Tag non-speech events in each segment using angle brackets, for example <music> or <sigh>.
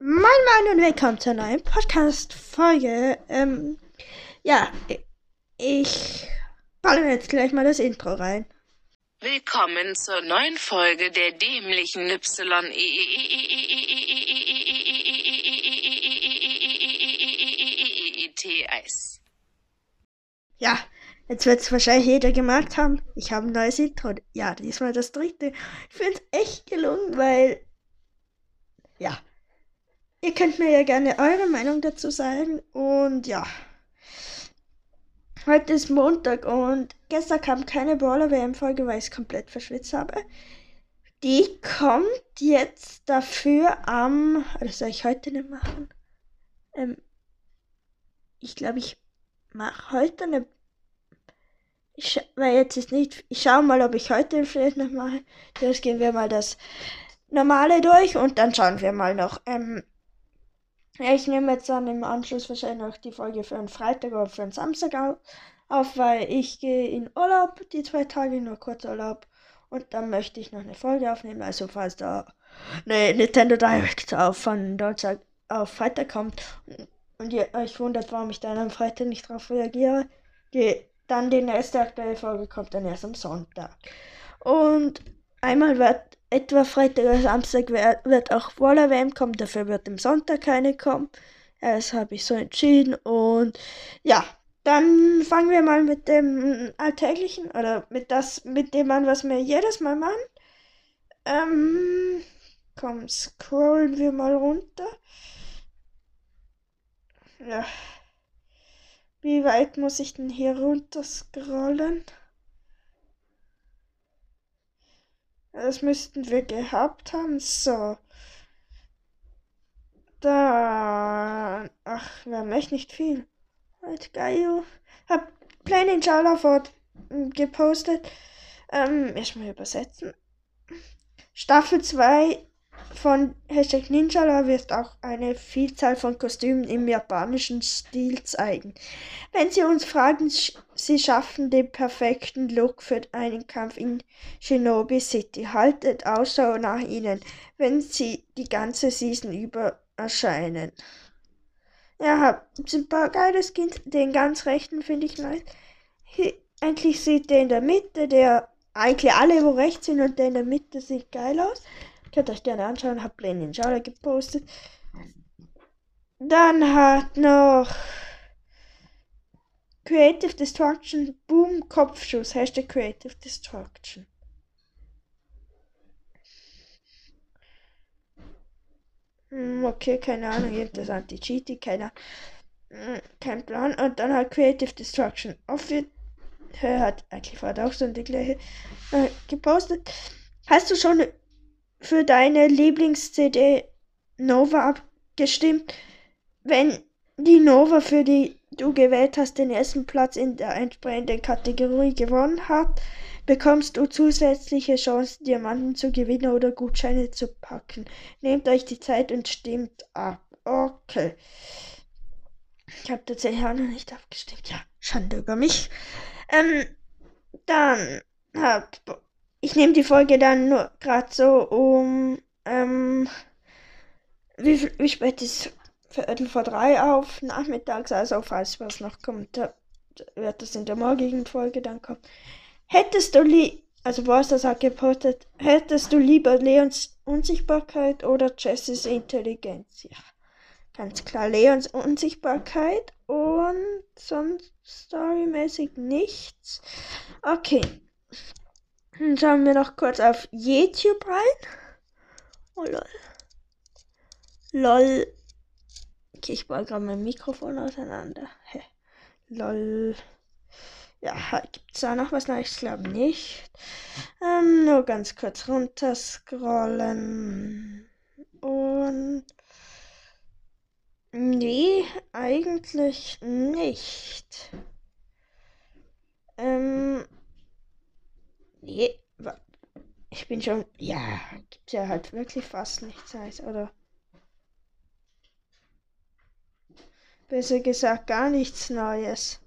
Moin Moin und willkommen zur neuen Podcast-Folge. Ähm, ja, ich balle jetzt gleich mal das Intro rein. Willkommen zur neuen Folge der dämlichen Y. Eis. Ja, jetzt wird es wahrscheinlich jeder gemerkt haben, ich habe ein neues Intro. Ja, diesmal das dritte. Ich finde es echt gelungen, weil, ja, ihr könnt mir ja gerne eure Meinung dazu sagen. Und ja, heute ist Montag und gestern kam keine Baller WM-Folge, weil ich es komplett verschwitzt habe. Die kommt jetzt dafür am. Oder soll ich heute nicht machen? Ähm, ich glaube, ich mache heute eine. Ich, weil jetzt ist nicht. Ich schaue mal, ob ich heute vielleicht noch mache. Jetzt gehen wir mal das normale durch und dann schauen wir mal noch. Ähm, ich nehme jetzt dann im Anschluss wahrscheinlich noch die Folge für einen Freitag oder für einen Samstag auf, weil ich gehe in Urlaub, die zwei Tage, nur kurz Urlaub. Und dann möchte ich noch eine Folge aufnehmen. Also falls da eine Nintendo Direct auf von Deutschland auf Freitag kommt und ihr euch wundert, warum ich dann am Freitag nicht darauf reagiere, die, dann die nächste aktuelle Folge kommt dann erst am Sonntag. Und einmal wird etwa Freitag oder Samstag wird auch Waller WM kommen, dafür wird am Sonntag keine kommen. Das habe ich so entschieden und ja, dann fangen wir mal mit dem Alltäglichen oder mit das, mit dem an, was wir jedes Mal machen. Ähm, komm, scrollen wir mal runter. Ja. Wie weit muss ich denn hier runter scrollen? Das müssten wir gehabt haben. So. Da. Ach, wir haben echt nicht viel. Halt geil. Hab Plain in Fort gepostet. Ähm, erstmal übersetzen. Staffel 2 von Hashtag Ninjala wird auch eine Vielzahl von Kostümen im japanischen Stil zeigen. Wenn Sie uns fragen, Sie schaffen den perfekten Look für einen Kampf in Shinobi City. Haltet Ausschau nach ihnen, wenn sie die ganze Season über erscheinen. Ja, sind ein paar geile Skins. Den ganz rechten finde ich nice. Hier, endlich sieht der in der Mitte, der eigentlich alle wo rechts sind und der in der Mitte sieht geil aus. Könnt euch gerne anschauen, hab Plain Ninja gepostet. Dann hat noch Creative Destruction Boom Kopfschuss. Hashtag Creative Destruction. Hm, okay, keine Ahnung, irgendwas Anti-Cheating, keine hm, kein Plan. Und dann hat Creative Destruction Office hat eigentlich auch so die gleiche äh, gepostet. Hast du schon für deine Lieblings-CD Nova abgestimmt? Wenn die Nova für die du gewählt hast, den ersten Platz in der entsprechenden Kategorie gewonnen hat, bekommst du zusätzliche Chancen, Diamanten zu gewinnen oder Gutscheine zu packen. Nehmt euch die Zeit und stimmt ab. Okay. Ich habe tatsächlich auch noch nicht abgestimmt. Ja, Schande über mich. Ähm, dann hab ich nehme die Folge dann nur gerade so um ähm, wie, wie spät ist Viertel vor drei auf nachmittags, also falls was noch kommt, wird das in der morgigen Folge dann kommen. Hättest du li also was das hat gepostet, hättest du lieber Leons Unsichtbarkeit oder Jessys Intelligenz? Ja, ganz klar Leons Unsichtbarkeit und sonst storymäßig nichts. Okay. Dann schauen wir noch kurz auf YouTube rein. Oh lol. Lol. Okay, ich baue gerade mein Mikrofon auseinander. Hä. Lol. Ja, es da noch was? Nein, ich glaube nicht. Ähm, nur ganz kurz runter scrollen. Und. Nee, eigentlich nicht. Ähm. Nee, ich bin schon. Ja, gibt ja halt wirklich fast nichts, oder? Besser gesagt, gar nichts Neues.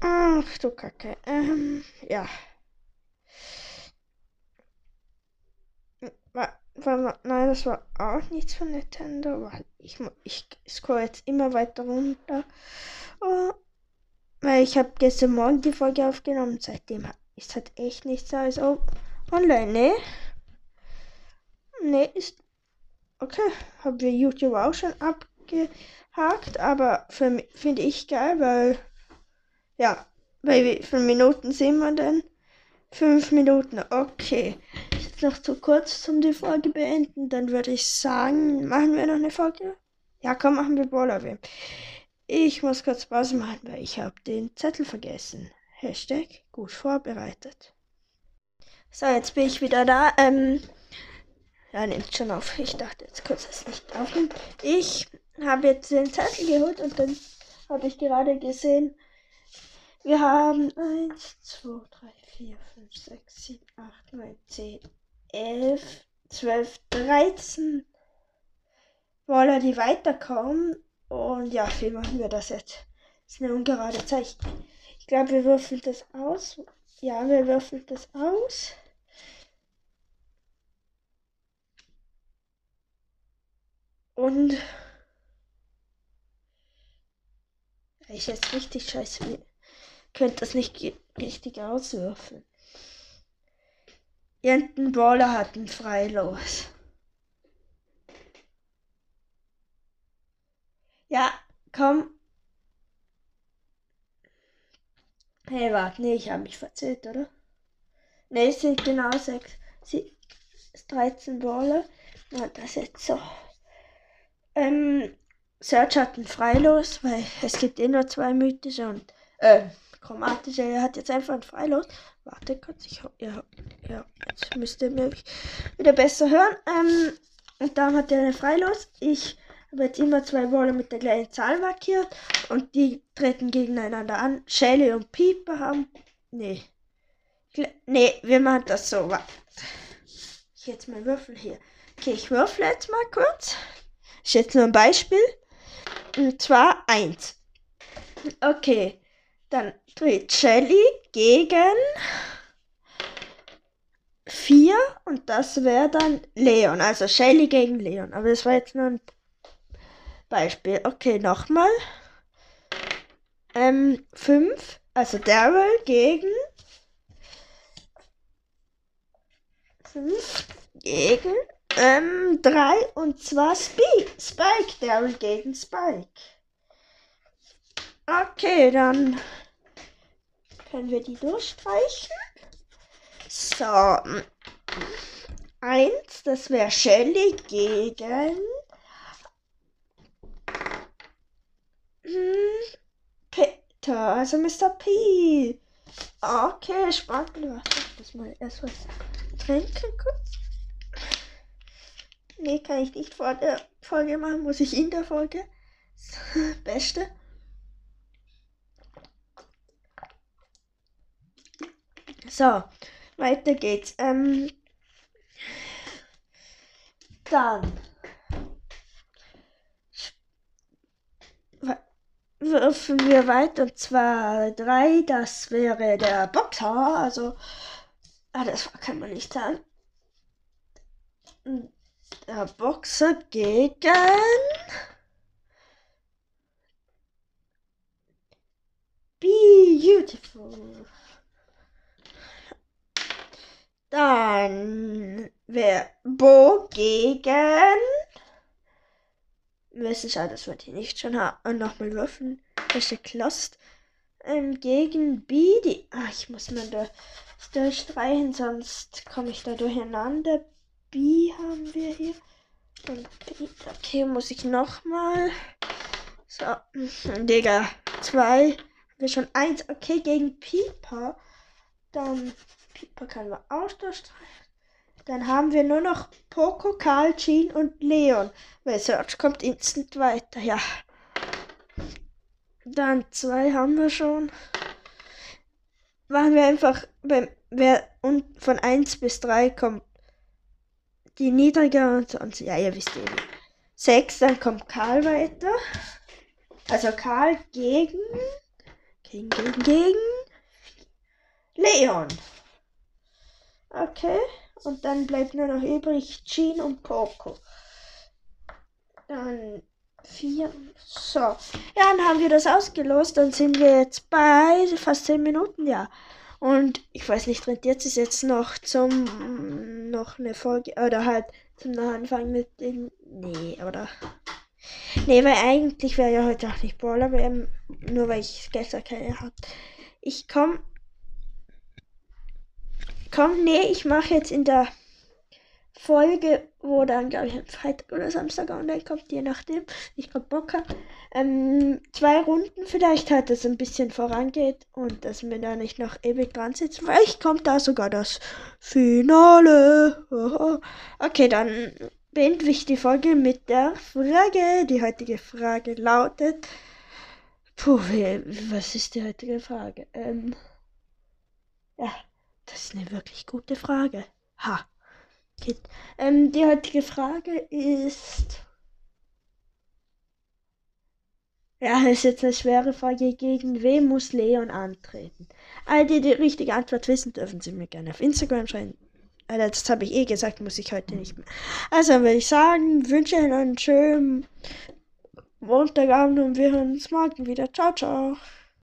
Ach du Kacke. Ähm, ja. nein, das war auch nichts von Nintendo. Weil ich, ich scroll jetzt immer weiter runter. Oh, weil ich habe gestern Morgen die Folge aufgenommen. Seitdem ist halt echt nichts oh, online. Ne? Ne, ist. Okay, haben wir YouTube auch schon abgehakt. Aber finde ich geil, weil. Ja, bei wie vielen Minuten sind wir denn? Fünf Minuten, okay. Jetzt noch zu kurz zum die Folge beenden. Dann würde ich sagen, machen wir noch eine Folge? Ja, komm, machen wir Baller WM. Ich muss kurz Pause machen, weil ich habe den Zettel vergessen. Hashtag gut vorbereitet. So, jetzt bin ich wieder da. Ähm, ja, nimmt schon auf. Ich dachte jetzt kurz, es nicht aufnimmt. Ich habe jetzt den Zettel geholt und dann habe ich gerade gesehen, wir haben 1, 2, 3, 4, 5, 6, 7, 8, 9, 10, 11, 12, 13 Waller, die weiterkommen. Und ja, wie machen wir das jetzt? Das ist eine ungerade Zeichen. Ich glaube, wir würfeln das aus. Ja, wir würfeln das aus. Und ich jetzt richtig scheiße könnte das nicht richtig auswürfeln. Irgendein Baller hat ein Freilos. Ja, komm. Hey, warte, nee, ich habe mich verzählt, oder? Ne, es sind genau sechs. Sie, 13 Baller. Na, das jetzt so. Ähm, Search hat ein Freilos, weil es gibt eh nur zwei mythische und äh, chromatische. Er hat jetzt einfach ein Freilos. Warte kurz, ich ja, ja, jetzt müsst ihr mich wieder besser hören. Ähm, und dann hat er ein Freilos. Ich jetzt immer zwei Wolle mit der gleichen Zahl markiert und die treten gegeneinander an. Shelly und Pieper haben. Nee. Nee, wir machen das so. Ich jetzt mal Würfel hier. Okay, ich würfle jetzt mal kurz. Ich jetzt nur ein Beispiel. Und zwar eins. Okay. Dann dreht Shelly gegen 4 und das wäre dann Leon. Also Shelly gegen Leon. Aber das war jetzt nur ein Beispiel. Okay, nochmal. Ähm, 5. Also Daryl gegen 5 gegen ähm, 3 und zwar Spike. Spike. Daryl gegen Spike. Okay, dann können wir die durchstreichen. So. Eins, das wäre Shelly gegen Peter, also Mr. P. Okay, ich muss mal erst was trinken kurz. Nee, kann ich nicht vor der Folge machen, muss ich in der Folge. <laughs> Beste. So, weiter geht's. Ähm, dann würfeln wir weiter. Und zwar drei, das wäre der Boxer. Also, ah, das kann man nicht sagen. Der Boxer gegen Beautiful. Dann wäre Bo gegen. Wissen schade, das wollte ich nicht schon haben. Nochmal würfeln. Welche Lost. Ähm, gegen B. Die. Ah, ich muss mal da durchstreichen, sonst komme ich da durcheinander. B haben wir hier. Und B. Okay, muss ich nochmal. So, <laughs> Digga. Zwei. Wir schon eins. Okay, gegen Pieper. Dann Pieper können wir auch durchstreichen. Dann haben wir nur noch Poco, Karl, Jean und Leon. Weil Search kommt instant weiter, ja. Dann zwei haben wir schon. Machen wir einfach beim wer und von 1 bis 3 kommt die niedriger und sonst. Ja, ihr wisst eh. 6, dann kommt Karl weiter. Also Karl gegen. Gegen, gegen, gegen. Leon. Okay. Und dann bleibt nur noch übrig Jean und Poco. Dann vier. So. Ja, dann haben wir das ausgelost. Dann sind wir jetzt bei fast zehn Minuten, ja. Und ich weiß nicht, rentiert es jetzt noch zum noch eine Folge oder halt zum Anfang mit den. Nee, oder? Nee, weil eigentlich wäre ja heute auch nicht Brawler nur weil ich gestern keine hatte. Ich komm. Komm, nee, ich mache jetzt in der Folge, wo dann, glaube ich, am Freitag oder Samstag online kommt, je nachdem, ich gerade Bock habe. Ähm, zwei Runden vielleicht halt, dass es ein bisschen vorangeht und dass wir da nicht noch ewig dran sitzen. Vielleicht kommt da sogar das Finale. <laughs> Okay, dann beende ich die Folge mit der Frage. Die heutige Frage lautet. Puh, was ist die heutige Frage? Ähm, ja, das ist eine wirklich gute Frage. Ha. Okay. Ähm, die heutige Frage ist. Ja, das ist jetzt eine schwere Frage. Gegen wen muss Leon antreten? All die die richtige Antwort wissen, dürfen sie mir gerne auf Instagram schreiben. Alter, das habe ich eh gesagt, muss ich heute nicht mehr. Also würde ich sagen, wünsche Ihnen einen schönen Montagabend und wir hören uns morgen wieder. Ciao, ciao.